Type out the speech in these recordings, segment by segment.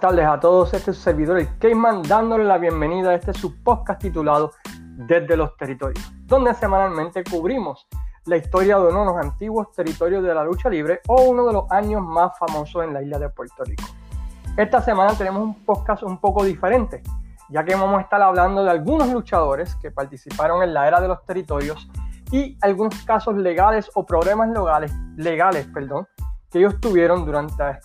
Tardes a todos, este es su servidor el Cayman dándole la bienvenida a este su podcast titulado Desde los Territorios, donde semanalmente cubrimos la historia de uno de los antiguos territorios de la lucha libre o uno de los años más famosos en la isla de Puerto Rico. Esta semana tenemos un podcast un poco diferente, ya que vamos a estar hablando de algunos luchadores que participaron en la era de los territorios y algunos casos legales o problemas legales, legales perdón, que ellos tuvieron durante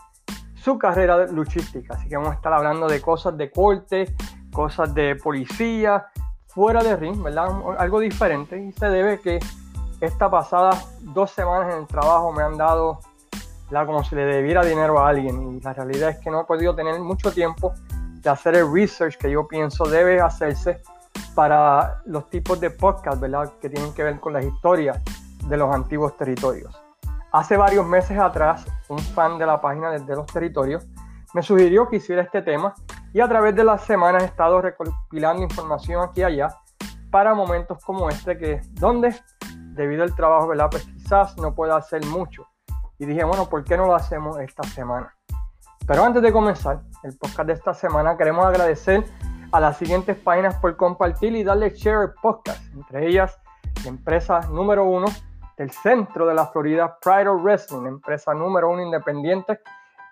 su carrera luchística. Así que vamos a estar hablando de cosas de corte, cosas de policía, fuera de ring, ¿verdad? Algo diferente. Y se debe que esta pasada dos semanas en el trabajo me han dado la como si le debiera dinero a alguien. Y la realidad es que no he podido tener mucho tiempo de hacer el research que yo pienso debe hacerse para los tipos de podcast, ¿verdad? Que tienen que ver con las historias de los antiguos territorios. Hace varios meses atrás, un fan de la página desde los territorios me sugirió que hiciera este tema y a través de las semanas he estado recopilando información aquí y allá para momentos como este que donde debido al trabajo, ¿verdad? Pues quizás no pueda hacer mucho. Y dije, bueno, ¿por qué no lo hacemos esta semana? Pero antes de comenzar el podcast de esta semana, queremos agradecer a las siguientes páginas por compartir y darle share al podcast, entre ellas la empresa número uno del centro de la Florida, Pride of Wrestling, empresa número uno independiente,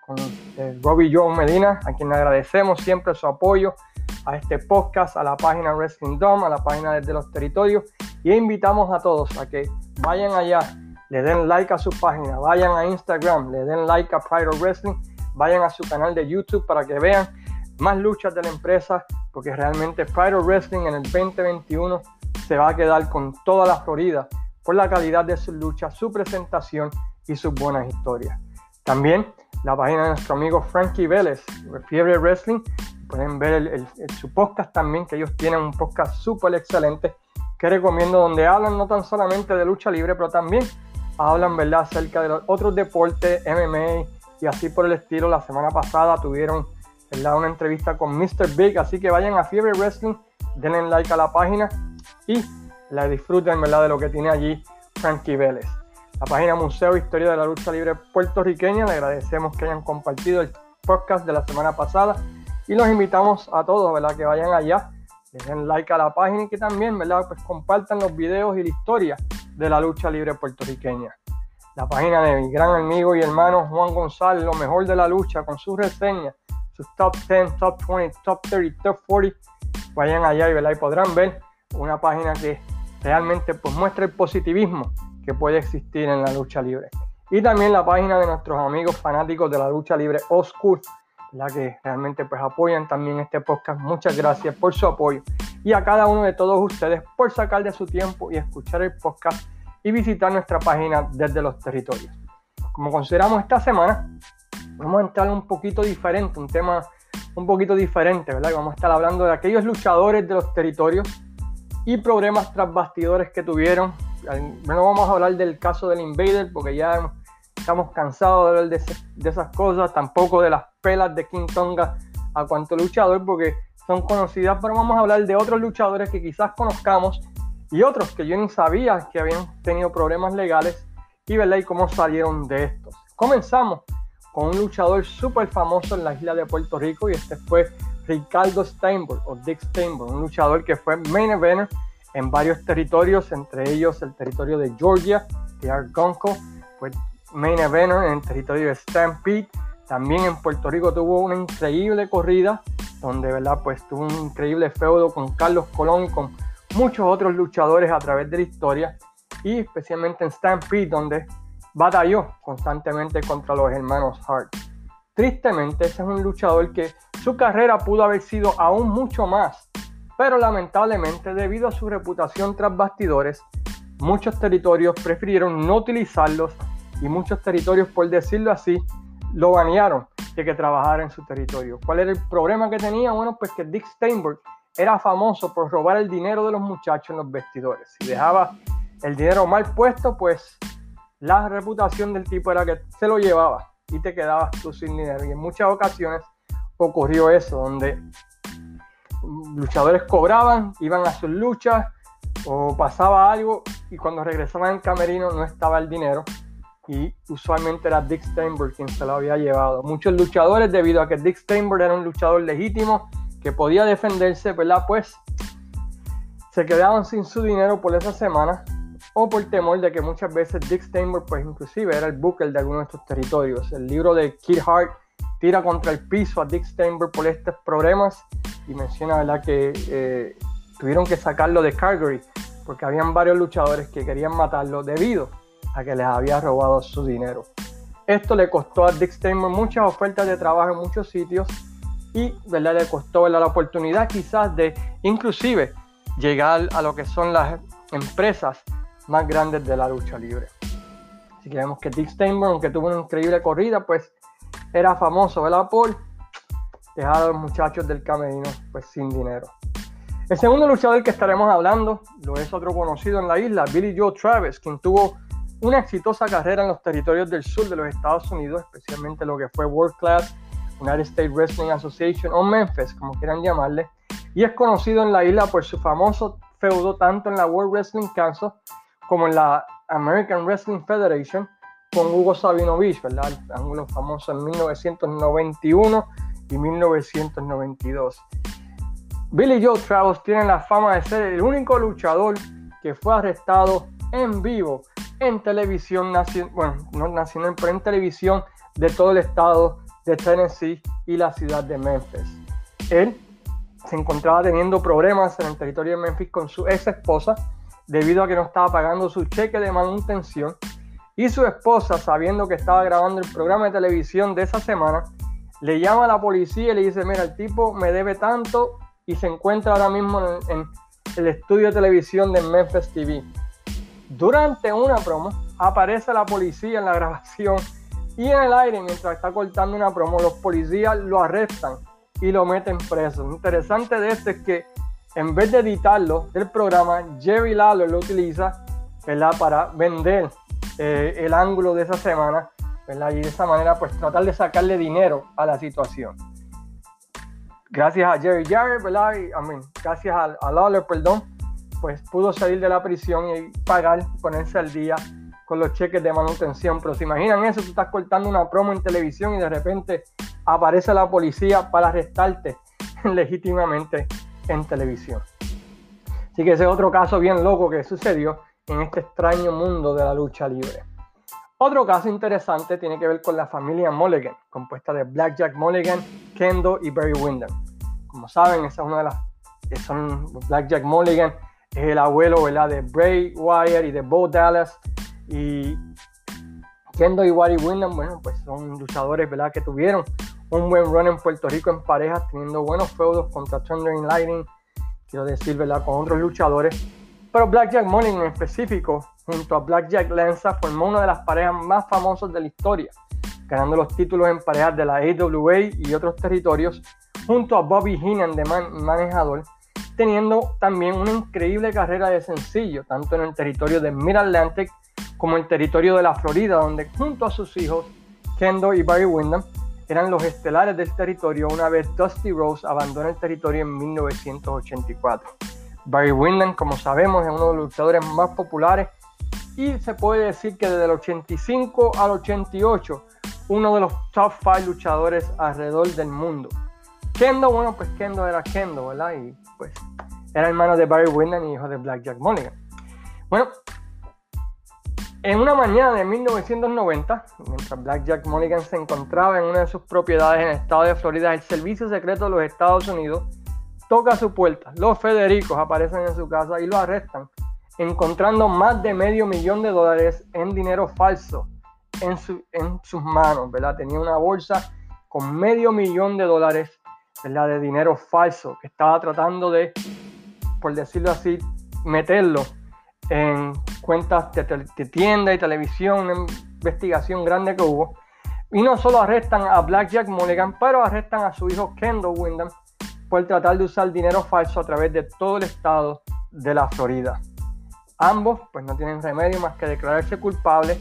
con eh, Robbie John Medina, a quien agradecemos siempre su apoyo a este podcast, a la página Wrestling Dome, a la página desde los territorios, y invitamos a todos a que vayan allá, le den like a su página, vayan a Instagram, le den like a Pride of Wrestling, vayan a su canal de YouTube para que vean más luchas de la empresa, porque realmente Pride of Wrestling en el 2021 se va a quedar con toda la Florida por la calidad de su lucha, su presentación y sus buenas historias. También la página de nuestro amigo Frankie Vélez, Fiebre Wrestling, pueden ver su podcast también, que ellos tienen un podcast súper excelente que recomiendo, donde hablan no tan solamente de lucha libre, pero también hablan ¿verdad? acerca de los otros deportes, MMA y así por el estilo. La semana pasada tuvieron una entrevista con Mr. Big, así que vayan a Fiebre Wrestling, denle like a la página y la disfruten ¿verdad? de lo que tiene allí Frankie Vélez. La página Museo Historia de la Lucha Libre Puertorriqueña, le agradecemos que hayan compartido el podcast de la semana pasada y los invitamos a todos ¿verdad? que vayan allá, le den like a la página y que también ¿verdad? Pues compartan los videos y la historia de la lucha libre puertorriqueña. La página de mi gran amigo y hermano Juan González, lo mejor de la lucha, con sus reseñas, sus top 10, top 20, top 30, top 40. Vayan allá y, ¿verdad? y podrán ver una página que realmente pues muestra el positivismo que puede existir en la lucha libre. Y también la página de nuestros amigos fanáticos de la lucha libre Oscur, la que realmente pues apoyan también este podcast. Muchas gracias por su apoyo y a cada uno de todos ustedes por sacar de su tiempo y escuchar el podcast y visitar nuestra página desde los territorios. Como consideramos esta semana, vamos a entrar un poquito diferente, un tema un poquito diferente, ¿verdad? Vamos a estar hablando de aquellos luchadores de los territorios y problemas tras bastidores que tuvieron. No vamos a hablar del caso del Invader porque ya estamos cansados de hablar de, esas cosas, tampoco de las pelas de King Tonga a cuanto luchador porque son conocidas, pero vamos a hablar de otros luchadores que quizás conozcamos y otros que yo ni sabía que habían tenido problemas legales y, ¿verdad? y cómo salieron de estos. Comenzamos con un luchador súper famoso en la isla de Puerto Rico y este fue Ricardo Steinberg o Dick Steinberg, un luchador que fue main eventer en varios territorios, entre ellos el territorio de Georgia, de Argonco, fue main eventer en el territorio de Stampede. También en Puerto Rico tuvo una increíble corrida, donde ¿verdad? Pues tuvo un increíble feudo con Carlos Colón y con muchos otros luchadores a través de la historia, y especialmente en Stampede, donde batalló constantemente contra los hermanos Hart. Tristemente, ese es un luchador que su carrera pudo haber sido aún mucho más, pero lamentablemente debido a su reputación tras bastidores, muchos territorios prefirieron no utilizarlos y muchos territorios, por decirlo así, lo banearon de que trabajara en su territorio. ¿Cuál era el problema que tenía? Bueno, pues que Dick Steinberg era famoso por robar el dinero de los muchachos en los vestidores. Si dejaba el dinero mal puesto, pues la reputación del tipo era que se lo llevaba y te quedabas tú sin dinero. Y en muchas ocasiones ocurrió eso, donde luchadores cobraban, iban a sus luchas o pasaba algo y cuando regresaban al camerino no estaba el dinero y usualmente era Dick Steinberg quien se lo había llevado. Muchos luchadores, debido a que Dick Steinberg era un luchador legítimo que podía defenderse, ¿verdad? Pues se quedaban sin su dinero por esa semana o por temor de que muchas veces Dick Steinberg, pues inclusive era el booker de algunos de estos territorios. El libro de Kid Hart tira contra el piso a Dick Steinberg por estos problemas y menciona, ¿verdad?, que eh, tuvieron que sacarlo de Calgary porque habían varios luchadores que querían matarlo debido a que les había robado su dinero. Esto le costó a Dick Steinberg muchas ofertas de trabajo en muchos sitios y ¿verdad? le costó la oportunidad quizás de inclusive llegar a lo que son las empresas más grandes de la lucha libre. Si queremos que Dick Steinberg, aunque tuvo una increíble corrida, pues era famoso, ¿verdad? Por dejar a los muchachos del camerino pues sin dinero. El segundo luchador que estaremos hablando lo es otro conocido en la isla, Billy Joe Travis, quien tuvo una exitosa carrera en los territorios del sur de los Estados Unidos, especialmente lo que fue World Class, United States Wrestling Association o Memphis, como quieran llamarle, y es conocido en la isla por su famoso feudo tanto en la World Wrestling Council como en la American Wrestling Federation con Hugo Sabinovich, ¿verdad? El ángulo famoso en 1991 y 1992. Billy Joe Travis tiene la fama de ser el único luchador que fue arrestado en vivo en televisión nacional, bueno, no nacional, pero en televisión de todo el estado de Tennessee y la ciudad de Memphis. Él se encontraba teniendo problemas en el territorio de Memphis con su ex esposa debido a que no estaba pagando su cheque de manutención y su esposa, sabiendo que estaba grabando el programa de televisión de esa semana, le llama a la policía y le dice, mira, el tipo me debe tanto y se encuentra ahora mismo en, el estudio de televisión de Memphis TV. Durante una promo aparece la policía en la grabación y en el aire mientras está cortando una promo los policías lo arrestan y lo meten preso. Lo interesante de esto es que en vez de editarlo del programa, Jerry Lawler lo utiliza para vender eh, el ángulo de esa semana y de esa manera pues tratar de sacarle dinero a la situación. Gracias a Jerry Jarrett, ¿verdad? Y, gracias a, a Lawler, perdón, pues pudo salir de la prisión y pagar, ponerse al día con los cheques de manutención. Pero se imaginan eso, tú estás cortando una promo en televisión y de repente aparece la policía para arrestarte legítimamente en televisión. Así que ese es otro caso bien loco que sucedió en este extraño mundo de la lucha libre. Otro caso interesante tiene que ver con la familia Mulligan, compuesta de Blackjack Mulligan, Kendo y Barry Windham. Como saben, esa es una de las que son Blackjack Mulligan, es el abuelo ¿verdad? de Bray Wyatt y de Bo Dallas. Y Kendo y Barry Windham, bueno, pues son luchadores ¿verdad? que tuvieron un buen run en Puerto Rico en parejas, teniendo buenos feudos contra Thunder and Lightning, quiero decir, ¿verdad? con otros luchadores. Pero Blackjack Mulligan en específico junto a Blackjack Lanza formó una de las parejas más famosas de la historia, ganando los títulos en parejas de la AWA y otros territorios, junto a Bobby Heenan de manejador, teniendo también una increíble carrera de sencillo, tanto en el territorio de Mid-Atlantic como en el territorio de la Florida, donde junto a sus hijos, Kendo y Barry Windham, eran los estelares del territorio una vez Dusty Rose abandonó el territorio en 1984. Barry Windham, como sabemos, es uno de los luchadores más populares y se puede decir que desde el 85 al 88, uno de los top 5 luchadores alrededor del mundo. Kendo, bueno, pues Kendo era Kendo, ¿verdad? Y pues era hermano de Barry Windham y hijo de Blackjack Mulligan. Bueno, en una mañana de 1990, mientras Blackjack Mulligan se encontraba en una de sus propiedades en el estado de Florida, el Servicio Secreto de los Estados Unidos toca su puerta. Los Federicos aparecen en su casa y lo arrestan encontrando más de medio millón de dólares en dinero falso en, en sus manos. Tenía una bolsa con medio millón de dólares. De dinero falso que estaba tratando de, por decirlo así, meterlo en cuentas de, de tienda y televisión, una investigación grande que hubo. Y no solo arrestan a Blackjack Mulligan, pero arrestan a su hijo Kendall Wyndham por tratar de usar dinero falso a través de todo el estado de la Florida. Ambos pues no tienen remedio más que declararse culpables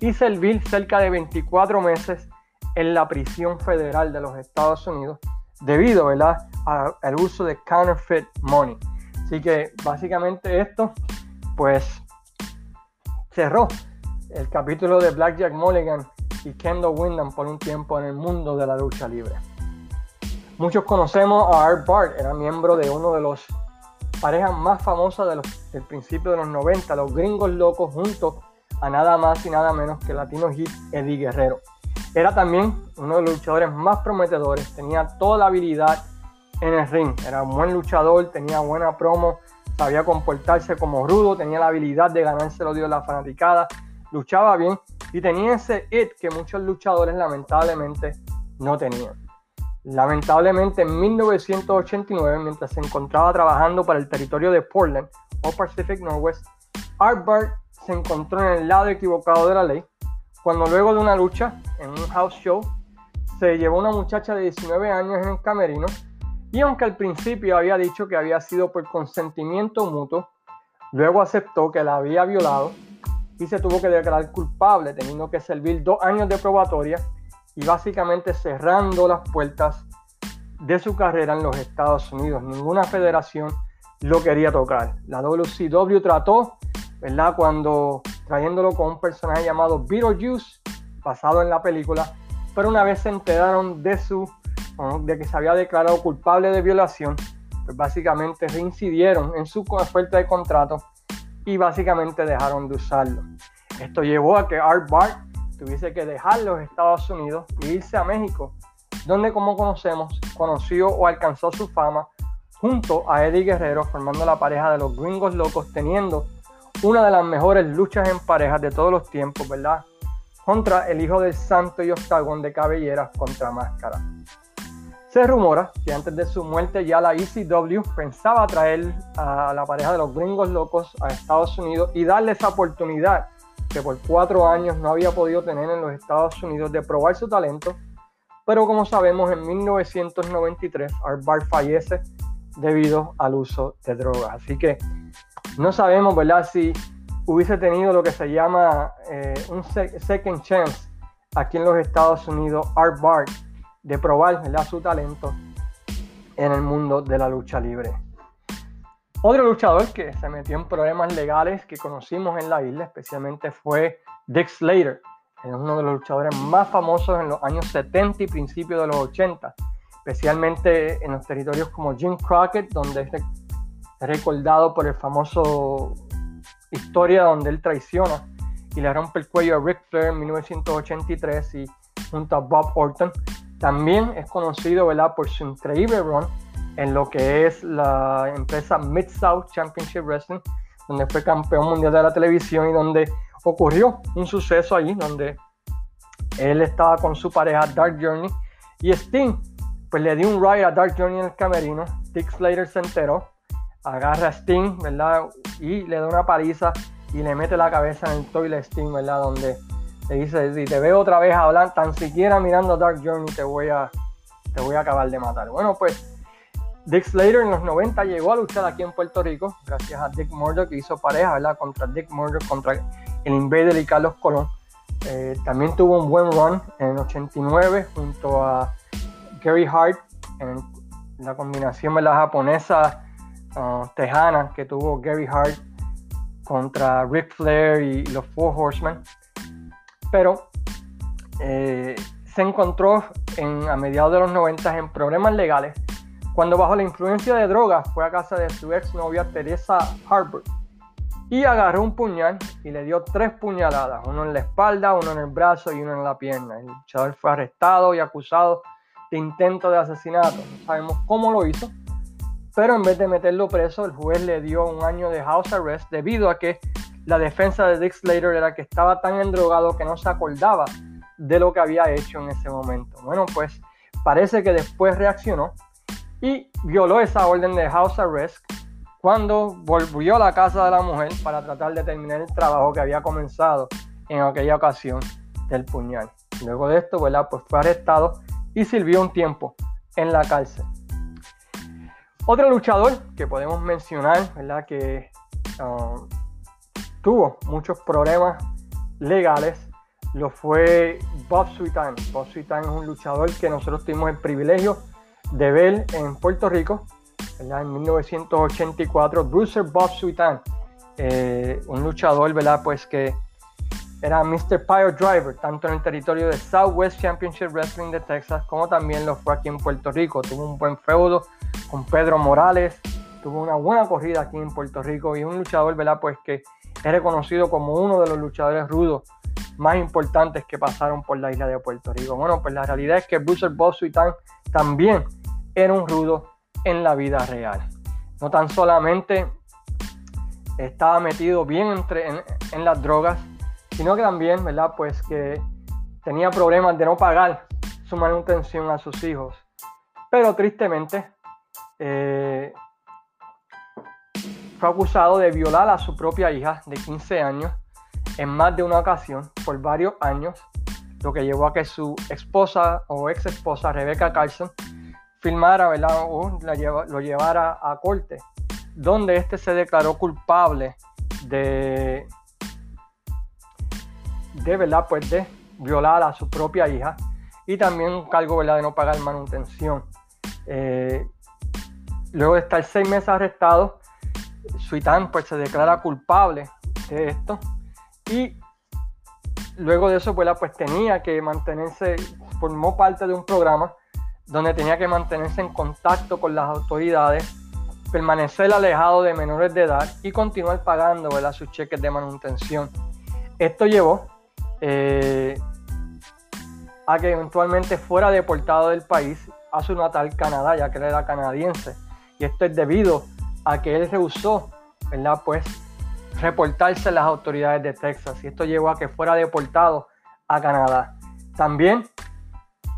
y servir cerca de 24 meses en la prisión federal de los Estados Unidos debido ¿verdad? al uso de counterfeit money. Así que básicamente esto pues cerró el capítulo de Blackjack Mulligan y Kendall Windham por un tiempo en el mundo de la lucha libre. Muchos conocemos a Art Bart, era miembro de uno de los parejas más famosas de los, del principio de los 90, los gringos locos, junto a nada más y nada menos que Latino Hit Eddie Guerrero. Era también uno de los luchadores más prometedores, tenía toda la habilidad en el ring, era un buen luchador, tenía buena promo, sabía comportarse como rudo, tenía la habilidad de ganarse el odio de la fanaticada, luchaba bien y tenía ese it que muchos luchadores lamentablemente no tenían. Lamentablemente en 1989, mientras se encontraba trabajando para el territorio de Portland o Pacific Northwest, Bart se encontró en el lado equivocado de la ley cuando luego de una lucha en un house show se llevó una muchacha de 19 años en el camerino y aunque al principio había dicho que había sido por consentimiento mutuo, luego aceptó que la había violado y se tuvo que declarar culpable teniendo que servir dos años de probatoria y básicamente cerrando las puertas de su carrera en los Estados Unidos. Ninguna federación lo quería tocar. La WCW trató, ¿verdad? Cuando trayéndolo con un personaje llamado Beetlejuice, basado en la película, pero una vez se enteraron de su de que se había declarado culpable de violación, pues básicamente reincidieron en su oferta de contrato y básicamente dejaron de usarlo. Esto llevó a que Art Bart tuviese que dejar los Estados Unidos e irse a México, donde como conocemos, conoció o alcanzó su fama junto a Eddie Guerrero, formando la pareja de los gringos locos, teniendo una de las mejores luchas en parejas de todos los tiempos, ¿verdad? Contra el hijo del santo y octagón de cabelleras contra máscara. Se rumora que antes de su muerte ya la ECW pensaba traer a la pareja de los gringos locos a Estados Unidos y darle esa oportunidad que por cuatro años no había podido tener en los Estados Unidos de probar su talento, pero como sabemos en 1993 Art Bar fallece debido al uso de drogas. Así que no sabemos, ¿verdad?, si hubiese tenido lo que se llama eh, un second chance aquí en los Estados Unidos, Art Bart, de probar ¿verdad? su talento en el mundo de la lucha libre. Otro luchador que se metió en problemas legales que conocimos en la isla, especialmente fue Dick Slater, uno de los luchadores más famosos en los años 70 y principios de los 80, especialmente en los territorios como Jim Crockett, donde es recordado por el famoso historia donde él traiciona y le rompe el cuello a Ric Flair en 1983 y junto a Bob Orton. También es conocido ¿verdad? por su increíble run en lo que es la empresa Mid-South Championship Wrestling, donde fue campeón mundial de la televisión y donde ocurrió un suceso allí, donde él estaba con su pareja Dark Journey y Sting pues le dio un ride a Dark Journey en el camerino, Dick Slater se enteró, agarra a Sting, ¿verdad? Y le da una paliza y le mete la cabeza en el toilet Sting, ¿verdad? Donde le dice, si te veo otra vez hablar, tan siquiera mirando Dark Journey te voy a, te voy a acabar de matar. Bueno, pues Dick Slater en los 90 llegó a luchar aquí en Puerto Rico, gracias a Dick Murdoch que hizo pareja, ¿verdad? Contra Dick Murdoch, contra el Invader y Carlos Colón. Eh, también tuvo un buen run en el 89 junto a Gary Hart en la combinación de la japonesa uh, tejana que tuvo Gary Hart contra Ric Flair y los Four Horsemen. Pero eh, se encontró en, a mediados de los 90 en problemas legales cuando bajo la influencia de drogas fue a casa de su ex novia Teresa Harbour y agarró un puñal y le dio tres puñaladas, uno en la espalda, uno en el brazo y uno en la pierna. El luchador fue arrestado y acusado de intento de asesinato. No sabemos cómo lo hizo, pero en vez de meterlo preso, el juez le dio un año de house arrest debido a que la defensa de Dick Slater era que estaba tan endrogado que no se acordaba de lo que había hecho en ese momento. Bueno, pues parece que después reaccionó y violó esa orden de house arrest cuando volvió a la casa de la mujer para tratar de terminar el trabajo que había comenzado en aquella ocasión del puñal. Luego de esto, ¿verdad? Pues fue arrestado y sirvió un tiempo en la cárcel. Otro luchador que podemos mencionar, ¿verdad? Que um, tuvo muchos problemas legales, lo fue Bob Sweetan. Bob Sweetan es un luchador que nosotros tuvimos el privilegio de ver en Puerto Rico, en 1984, Bruiser Bob Sweetan, eh, un luchador, ¿verdad? Pues que era Mr. Pile Driver, tanto en el territorio de Southwest Championship Wrestling de Texas, como también lo fue aquí en Puerto Rico. Tuvo un buen feudo con Pedro Morales, tuvo una buena corrida aquí en Puerto Rico y un luchador, ¿verdad? Pues que es reconocido como uno de los luchadores rudos más importantes que pasaron por la isla de Puerto Rico. Bueno, pues la realidad es que Bruiser Bosuitan también era un rudo en la vida real. No tan solamente estaba metido bien entre, en, las drogas, sino que también, ¿verdad? Pues que tenía problemas de no pagar su manutención a sus hijos. Pero tristemente eh, fue acusado de violar a su propia hija de 15 años en más de una ocasión por varios años, lo que llevó a que su esposa o ex esposa Rebecca Carson filmara ¿verdad? o lo llevara a corte, donde este se declaró culpable de, de, ¿verdad? Pues de violar a su propia hija y también un cargo ¿verdad? de no pagar manutención. Eh, luego de estar seis meses arrestado, Suitán pues, se declara culpable de esto y luego de eso pues, pues tenía que mantenerse, formó parte de un programa donde tenía que mantenerse en contacto con las autoridades, permanecer alejado de menores de edad y continuar pagando sus cheques de manutención. Esto llevó eh, a que eventualmente fuera deportado del país a su natal Canadá, ya que él era canadiense. Y esto es debido a que él rehusó, ¿verdad? Pues reportarse a las autoridades de Texas. Y esto llevó a que fuera deportado a Canadá. También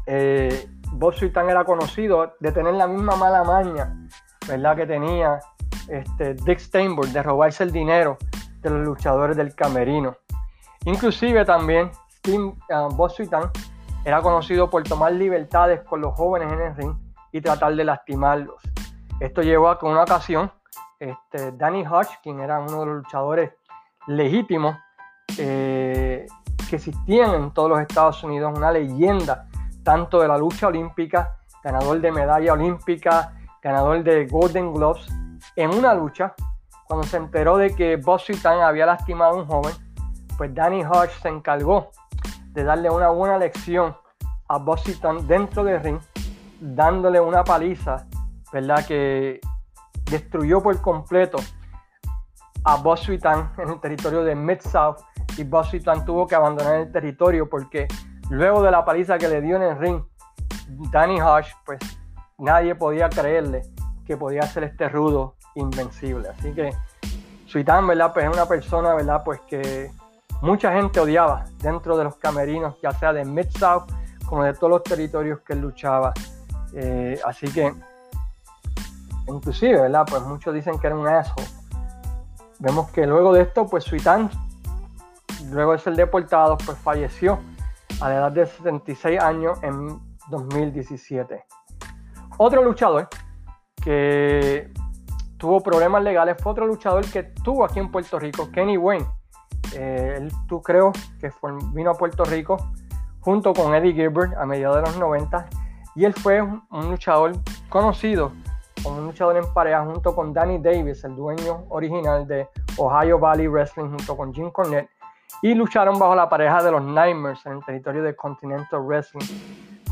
eh, Bob Suitan era conocido de tener la misma mala maña, ¿verdad? Que tenía este, Dick Steinberg de robarse el dinero de los luchadores del camerino. Inclusive también Steve, uh, Bob Suitan era conocido por tomar libertades con los jóvenes en el ring y tratar de lastimarlos. Esto llevó a que una ocasión este, Danny Hodge, quien era uno de los luchadores legítimos eh, que existían en todos los Estados Unidos, una leyenda tanto de la lucha olímpica, ganador de medalla olímpica, ganador de Golden Gloves, en una lucha, cuando se enteró de que Bob había lastimado a un joven, pues Danny Hodge se encargó de darle una buena lección a Bob dentro del ring, dándole una paliza, ¿verdad? Que destruyó por completo a Bob en el territorio de Mid-South y Bob tuvo que abandonar el territorio porque Luego de la paliza que le dio en el ring, Danny Hodge, pues nadie podía creerle que podía ser este rudo invencible. Así que Suitán, ¿verdad? Pues es una persona, ¿verdad? Pues que mucha gente odiaba dentro de los camerinos, ya sea de Mid-South como de todos los territorios que él luchaba. Eh, así que, inclusive, ¿verdad? Pues muchos dicen que era un asshole. Vemos que luego de esto, pues Suitán, luego de ser deportado, pues falleció a la edad de 76 años en 2017. Otro luchador que tuvo problemas legales fue otro luchador que tuvo aquí en Puerto Rico, Kenny Wayne. Eh, él, tú creo que vino a Puerto Rico junto con Eddie Gilbert a mediados de los 90 y él fue un, luchador conocido como un luchador en pareja junto con Danny Davis, el dueño original de Ohio Valley Wrestling junto con Jim Cornette y lucharon bajo la pareja de los Nightmares en el territorio de Continental Wrestling.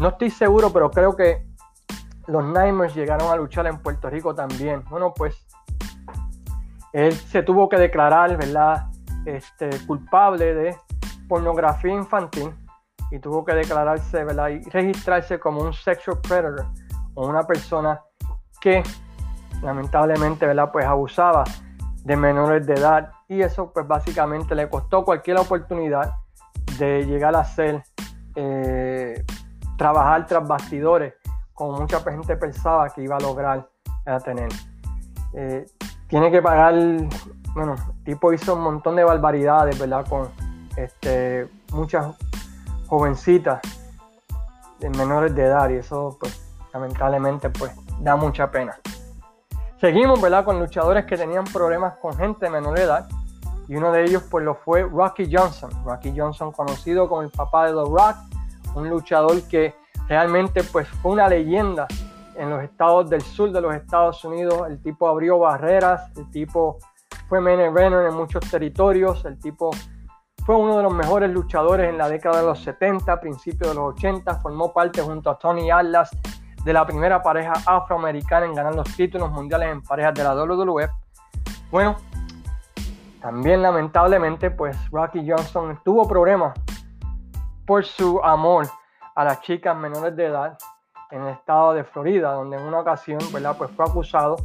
No estoy seguro, pero creo que los Nightmares llegaron a luchar en Puerto Rico también. Bueno, pues él se tuvo que declarar, ¿verdad? Este, culpable de pornografía infantil y tuvo que declararse, ¿verdad? Y registrarse como un sexual predator o una persona que lamentablemente, ¿verdad? Pues abusaba de menores de edad y eso pues básicamente le costó cualquier oportunidad de llegar a ser eh, trabajar tras bastidores como mucha gente pensaba que iba a lograr tener. Eh, tiene que pagar, bueno, el tipo hizo un montón de barbaridades, ¿verdad? Con este, muchas jovencitas de menores de edad y eso pues lamentablemente pues da mucha pena. Seguimos, ¿verdad? Con luchadores que tenían problemas con gente de menor edad. Y uno de ellos, pues, lo fue Rocky Johnson. Rocky Johnson, conocido como el papá de The Rock, un luchador que realmente, pues, fue una leyenda en los estados del sur de los Estados Unidos. El tipo abrió barreras, el tipo fue main eventer en muchos territorios, el tipo Fue uno de los mejores luchadores en la década de los 70, principios de los 80. Formó parte junto a Tony Atlas de la primera pareja afroamericana en ganar los títulos mundiales en parejas de la WWE. Bueno, también lamentablemente pues Rocky Johnson tuvo problemas por su amor a las chicas menores de edad en el estado de Florida, donde en una ocasión ¿verdad? Pues fue acusado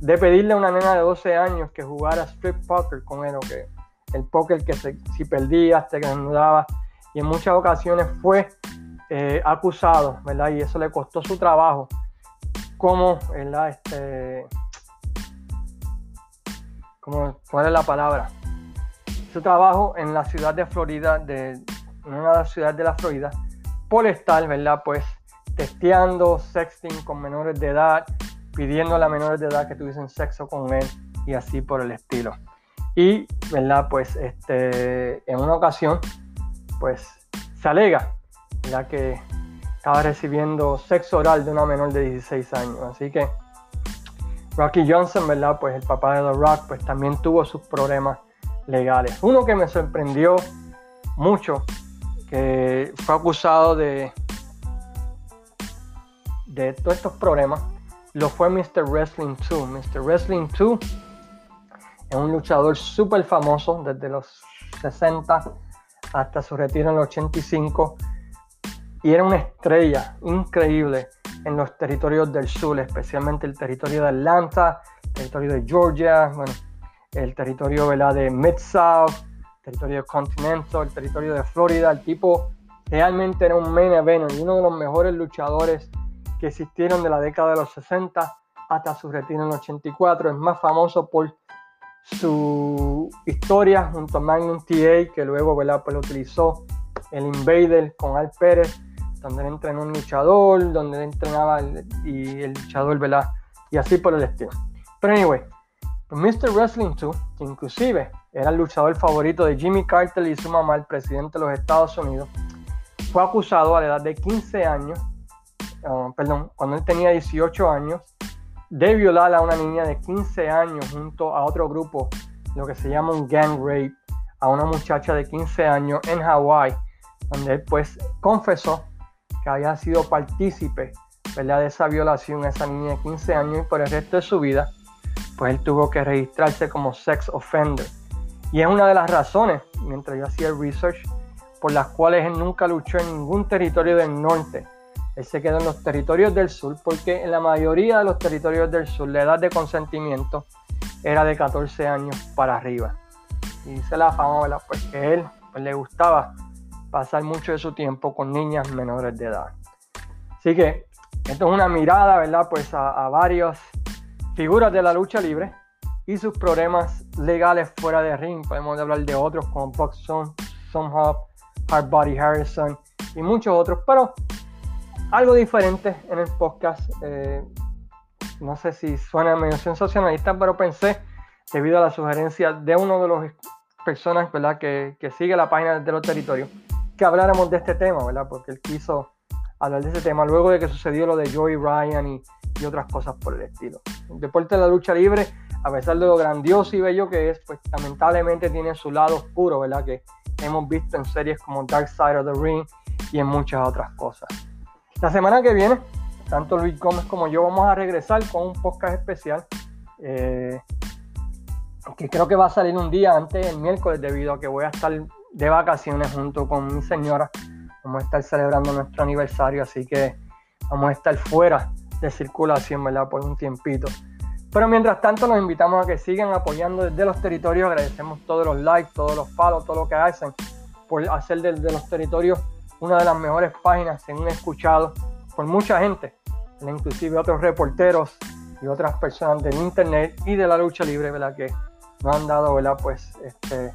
de pedirle a una nena de 12 años que jugara strip poker con él, que el póker que si perdía te desnudaba, y en muchas ocasiones fue eh, acusado, ¿verdad? Y eso le costó su trabajo como, ¿verdad? Este, como, ¿cuál es la palabra? Su trabajo en la ciudad de Florida, de, en una ciudades de la Florida, por estar, ¿verdad? Pues testeando, sexting con menores de edad, pidiendo a las menores de edad que tuviesen sexo con él y así por el estilo. Y, ¿verdad? Pues este, en una ocasión, pues se alega ya que estaba recibiendo sexo oral de una menor de 16 años. Así que Rocky Johnson, ¿verdad? Pues el papá de The Rock, pues también tuvo sus problemas legales. Uno que me sorprendió mucho, que fue acusado de, de todos estos problemas, lo fue Mr. Wrestling 2. Mr. Wrestling 2 es un luchador súper famoso desde los 60 hasta su retiro en el 85 y era una estrella increíble en los territorios del sur, especialmente el territorio de Atlanta, el territorio de Georgia, bueno, el territorio de Mid-South, el territorio de Continental, el territorio de Florida. El tipo realmente era un main event y uno de los mejores luchadores que existieron de la década de los 60 hasta su retiro en el 84. Es más famoso por su historia junto a Magnum TA, que luego ¿verdad? Pues lo utilizó el Invader con Al Pérez donde él entrenó un luchador, donde él entrenaba y el luchador, ¿verdad? Y así por el estilo. Pero anyway, Mr. Wrestling 2, que inclusive era el luchador favorito de Jimmy Carter y su mamá, el presidente de los Estados Unidos, fue acusado a la edad de 15 años, ah, perdón, cuando él tenía 18 años, de violar a una niña de 15 años junto a otro grupo, lo que se llama un gang rape, a una muchacha de 15 años en Hawái, donde él pues confesó que había sido partícipe ¿verdad? de esa violación a esa niña de 15 años y por el resto de su vida, pues él tuvo que registrarse como sex offender. Y es una de las razones, mientras yo hacía el research, por las cuales él nunca luchó en ningún territorio del norte. Él se quedó en los territorios del sur porque en la mayoría de los territorios del sur la edad de consentimiento era de 14 años para arriba. Y dice la fama, ¿verdad? Pues que él pues, le gustaba pasar mucho de su tiempo con niñas menores de edad. Así que esto es una mirada, ¿verdad? Pues a, varias figuras de la lucha libre y sus problemas legales fuera de ring. Podemos hablar de otros como Buck Sun, Hard Hardbody Harrison y muchos otros, pero algo diferente en el podcast. Eh, no sé si suena medio sensacionalista, pero pensé, debido a la sugerencia de uno de los personas ¿verdad? Que, que sigue la página de los territorios, que habláramos de este tema, ¿verdad? Porque él quiso hablar de este tema luego de que sucedió lo de Joey Ryan y, otras cosas por el estilo. El deporte de la lucha libre, a pesar de lo grandioso y bello que es, pues lamentablemente tiene su lado oscuro, ¿verdad? Que hemos visto en series como Dark Side of the Ring y en muchas otras cosas. La semana que viene, tanto Luis Gómez como yo vamos a regresar con un podcast especial. Eh, que creo que va a salir un día antes, el miércoles, debido a que voy a estar de vacaciones junto con mi señora. Vamos a estar celebrando nuestro aniversario, así que vamos a estar fuera de circulación, ¿verdad? Por un tiempito. Pero mientras tanto, nos invitamos a que sigan apoyando desde los territorios. Agradecemos todos los likes, todos los follows, todo lo que hacen por hacer desde los territorios una de las mejores páginas, según he escuchado, por mucha gente, inclusive otros reporteros y otras personas del internet y de la lucha libre, ¿verdad? Que nos han dado, ¿verdad? Pues este,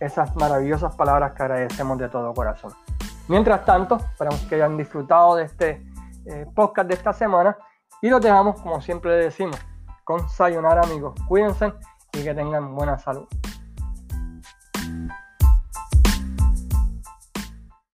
esas maravillosas palabras que agradecemos de todo corazón. Mientras tanto, esperamos que hayan disfrutado de este eh, podcast de esta semana y los dejamos, como siempre decimos, con sayonara amigos. Cuídense y que tengan buena salud.